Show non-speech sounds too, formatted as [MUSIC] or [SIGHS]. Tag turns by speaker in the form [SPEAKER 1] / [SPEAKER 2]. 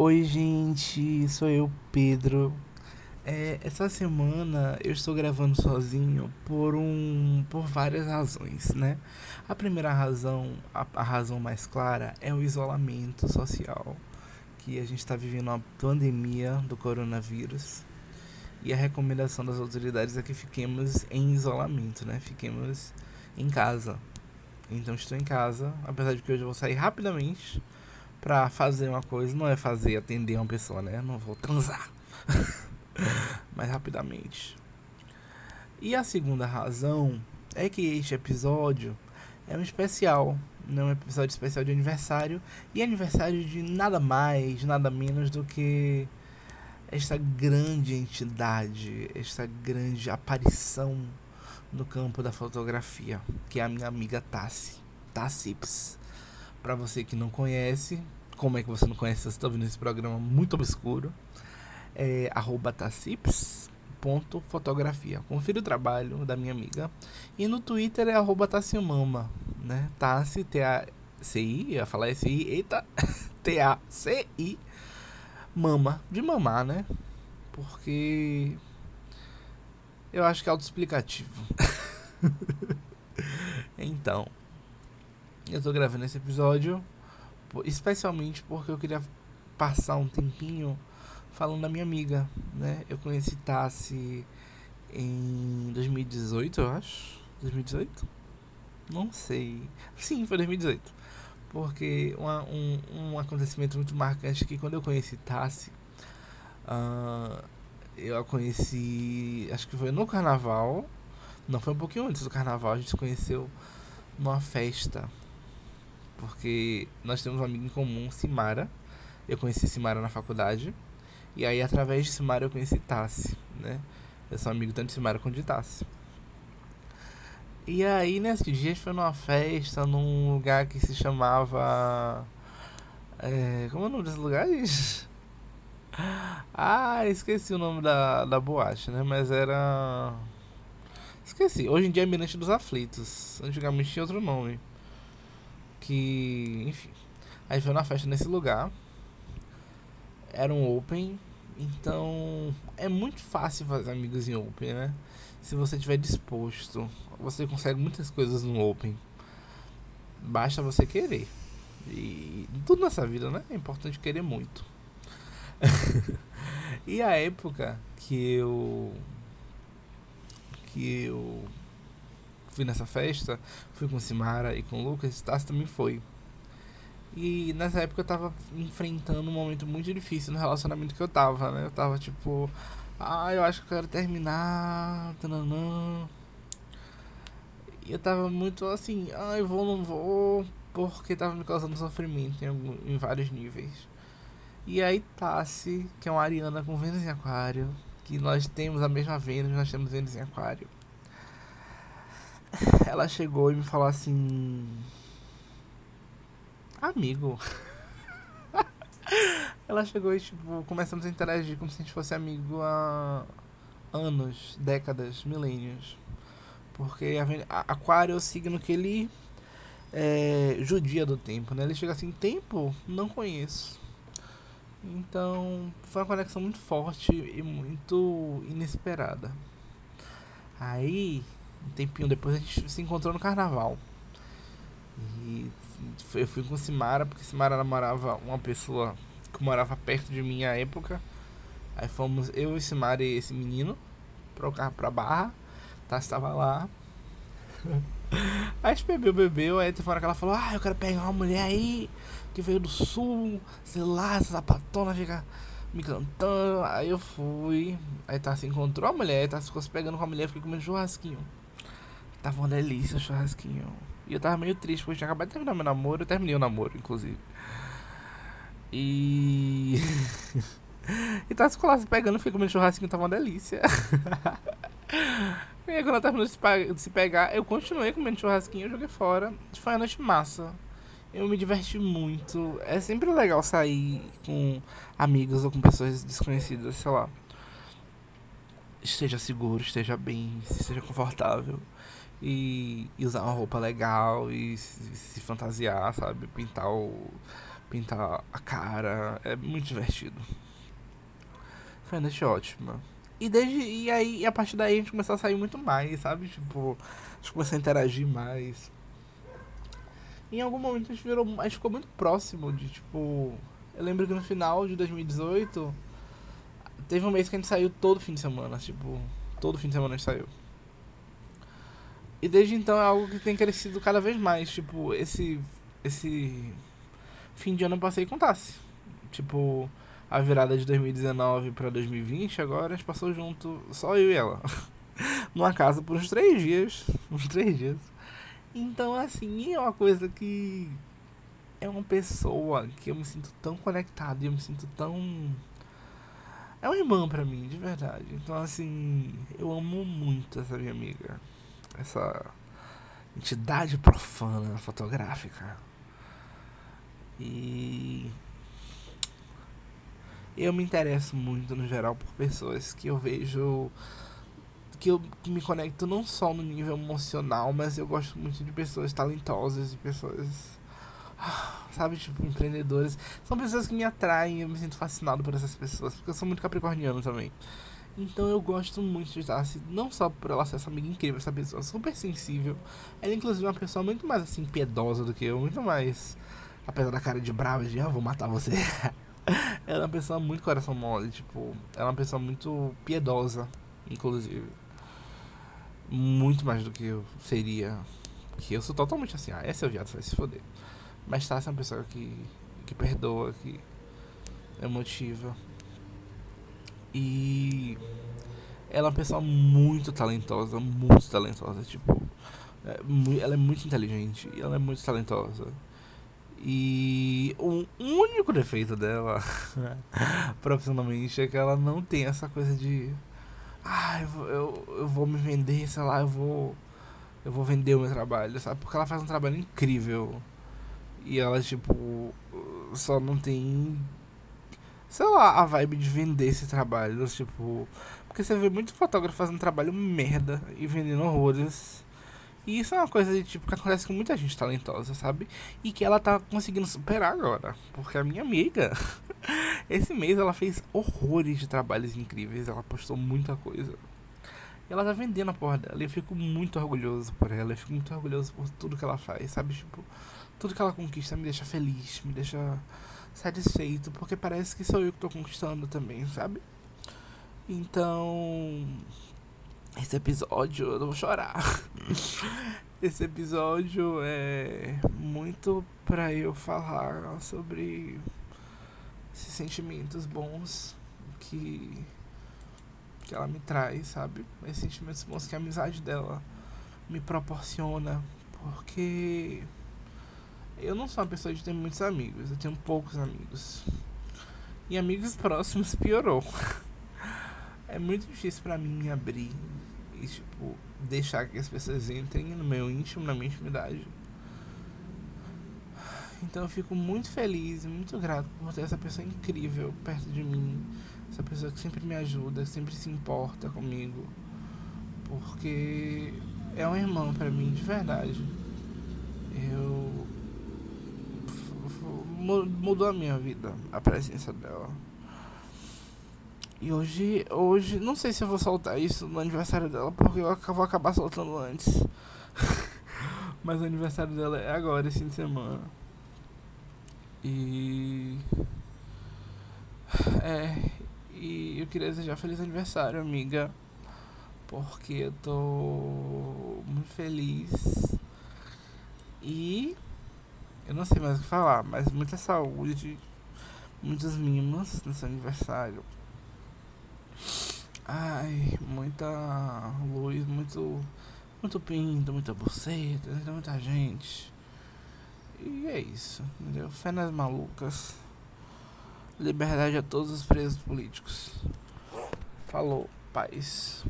[SPEAKER 1] Oi, gente, sou eu, Pedro. É, essa semana eu estou gravando sozinho por um por várias razões, né? A primeira razão, a, a razão mais clara é o isolamento social, que a gente está vivendo uma pandemia do coronavírus e a recomendação das autoridades é que fiquemos em isolamento, né? Fiquemos em casa. Então estou em casa, apesar de que hoje eu vou sair rapidamente para fazer uma coisa, não é fazer atender uma pessoa, né? Não vou transar. [LAUGHS] Mas rapidamente. E a segunda razão é que este episódio é um especial, não é um episódio especial de aniversário e aniversário de nada mais, nada menos do que esta grande entidade, esta grande aparição no campo da fotografia, que é a minha amiga Tassi, Tassips. Para você que não conhece, como é que você não conhece? Você está ouvindo esse programa muito obscuro. É arroba tassips.fotografia. Confira o trabalho da minha amiga. E no Twitter é arroba tassimama, né? Tassi, T-A-C-I, ia falar S-I, eita, [LAUGHS] T-A-C-I, mama, de mamar, né? Porque eu acho que é autoexplicativo. [LAUGHS] então, eu tô gravando esse episódio especialmente porque eu queria passar um tempinho falando da minha amiga, né? Eu conheci Tassi em 2018, eu acho. 2018? Não sei. Sim, foi 2018. Porque uma, um, um acontecimento muito marcante que quando eu conheci Tassi, uh, eu a conheci, acho que foi no carnaval. Não, foi um pouquinho antes do carnaval. A gente se conheceu numa festa. Porque nós temos um amigo em comum, Simara. Eu conheci Simara na faculdade. E aí, através de Simara, eu conheci Tassi, né? Eu sou amigo tanto de Simara quanto de Tassi. E aí, nesse dia, a gente foi numa festa, num lugar que se chamava. É, como é o nome desse lugar? [LAUGHS] Ah, esqueci o nome da, da boate, né? Mas era. Esqueci. Hoje em dia é Mirante dos Aflitos. Antigamente tinha outro nome. Que. Enfim. Aí foi na festa nesse lugar. Era um open. Então. É muito fácil fazer amigos em open, né? Se você estiver disposto. Você consegue muitas coisas no open. Basta você querer. E tudo nessa vida, né? É importante querer muito. [LAUGHS] e a época que eu que eu fui nessa festa, fui com Simara e com Lucas, Tassi também foi. E nessa época eu tava enfrentando um momento muito difícil no relacionamento que eu tava, né? Eu tava tipo, ah, eu acho que eu quero terminar, tananã. E eu tava muito assim, ah, eu vou, não vou, porque tava me causando sofrimento em, em vários níveis. E aí Tassi, que é uma Ariana com Vênus em Aquário, que nós temos a mesma Vênus, nós temos Vênus em Aquário. Ela chegou e me falou assim: Amigo. [LAUGHS] Ela chegou e, tipo, começamos a interagir como se a gente fosse amigo há anos, décadas, milênios. Porque a, Aquário é o signo que ele é judia do tempo, né? Ele chega assim: Tempo? Não conheço. Então, foi uma conexão muito forte e muito inesperada. Aí, um tempinho depois, a gente se encontrou no carnaval. E eu fui com Simara, porque Simara namorava uma pessoa que morava perto de mim à época. Aí fomos eu e Simara e esse menino para o carro pra Barra. Tá, estava lá. [LAUGHS] Aí a gente bebeu, bebeu. Aí teve hora que ela falou: Ah, eu quero pegar uma mulher aí que veio do sul, sei lá, essa sapatona fica me cantando. Aí eu fui, aí tá se encontrou a mulher, tá ficou se pegando com a mulher, fiquei comendo churrasquinho. Tava uma delícia o churrasquinho. E eu tava meio triste, porque eu tinha acabado de terminar meu namoro, eu terminei o namoro, inclusive. E. [LAUGHS] e lá se pegando, fiquei comendo churrasquinho, tava uma delícia. [LAUGHS] e aí quando ela terminou de se pegar, eu continuei comendo churrasquinho, joguei fora. Foi uma noite massa eu me diverti muito. É sempre legal sair com amigos ou com pessoas desconhecidas, sei lá. Esteja seguro, esteja bem, esteja confortável. E, e usar uma roupa legal e se, se, fantasiar, sabe? Pintar o. pintar a cara. É muito divertido. Foi uma noite ótima. E desde. E aí, a partir daí a gente começou a sair muito mais, sabe? Tipo, a gente começou a interagir mais. Em algum momento a gente virou. A gente ficou muito próximo de, tipo. Eu lembro que no final de 2018 teve um mês que a gente saiu todo fim de semana, tipo, todo fim de semana a gente saiu. E desde então é algo que tem crescido cada vez mais, tipo, esse esse fim de ano eu passei com Tassi. Tipo, a virada de 2019 para 2020, agora a gente passou junto, só eu e ela. [LAUGHS] Numa casa por uns três dias. [LAUGHS] Uns três dias. Então, assim, é uma coisa que. É uma pessoa que eu me sinto tão conectado e eu me sinto tão. É uma irmã pra mim, de verdade. Então, assim, eu amo muito essa minha amiga. Essa entidade profana fotográfica. E eu me interesso muito no geral por pessoas que eu vejo que eu me conecto não só no nível emocional, mas eu gosto muito de pessoas talentosas e pessoas [SIGHS] sabe, tipo, empreendedores. São pessoas que me atraem, eu me sinto fascinado por essas pessoas, porque eu sou muito capricorniano também. Então eu gosto muito de estar assim, não só por ela ser essa amiga incrível, essa pessoa super sensível. Ela inclusive é uma pessoa muito mais assim, piedosa do que eu, muito mais apesar da cara de brava, de ah, vou matar você. [LAUGHS] ela é uma pessoa muito coração mole, tipo, ela é uma pessoa muito piedosa, inclusive. Muito mais do que eu seria. Que eu sou totalmente assim, ah, esse é o viado, vai se foder. Mas tá, é uma pessoa que, que perdoa, que é emotiva. E ela é uma pessoa muito talentosa, muito talentosa, tipo, é, ela é muito inteligente, ela é muito talentosa. E o único defeito dela, [LAUGHS] profissionalmente, é que ela não tem essa coisa de. Ah, eu, eu, eu vou me vender, sei lá, eu vou. Eu vou vender o meu trabalho, sabe? Porque ela faz um trabalho incrível. E ela, tipo, só não tem. Sei lá, a vibe de vender esse trabalho. Tipo. Porque você vê muito fotógrafo fazendo trabalho merda e vendendo horrores. E isso é uma coisa de, tipo que acontece com muita gente talentosa, sabe? E que ela tá conseguindo superar agora. Porque a minha amiga, [LAUGHS] esse mês ela fez horrores de trabalhos incríveis, ela postou muita coisa. E ela tá vendendo a porra dela. E eu fico muito orgulhoso por ela, eu fico muito orgulhoso por tudo que ela faz, sabe? Tipo, tudo que ela conquista me deixa feliz, me deixa satisfeito, porque parece que sou eu que tô conquistando também, sabe? Então, esse episódio, eu vou chorar. [LAUGHS] Esse episódio é muito para eu falar sobre esses sentimentos bons que que ela me traz, sabe? Esses sentimentos bons que a amizade dela me proporciona, porque eu não sou uma pessoa de ter muitos amigos, eu tenho poucos amigos. E amigos próximos piorou. [LAUGHS] É muito difícil para mim me abrir e, tipo, deixar que as pessoas entrem no meu íntimo, na minha intimidade. Então eu fico muito feliz muito grato por ter essa pessoa incrível perto de mim. Essa pessoa que sempre me ajuda, sempre se importa comigo. Porque é uma irmã para mim, de verdade. Eu. Mudou a minha vida, a presença dela. E hoje, hoje, não sei se eu vou soltar isso no aniversário dela, porque eu vou acabar soltando antes. [LAUGHS] Mas o aniversário dela é agora, esse fim de semana. E. É. E eu queria desejar feliz aniversário, amiga. Porque eu tô muito feliz. E. Eu não sei mais o que falar, mas muita saúde, muitos mimos no seu aniversário. Ai, muita luz, muito. Muito pinto, muita buceta, muita gente. E é isso, entendeu? Fé nas malucas. Liberdade a todos os presos políticos. Falou, paz.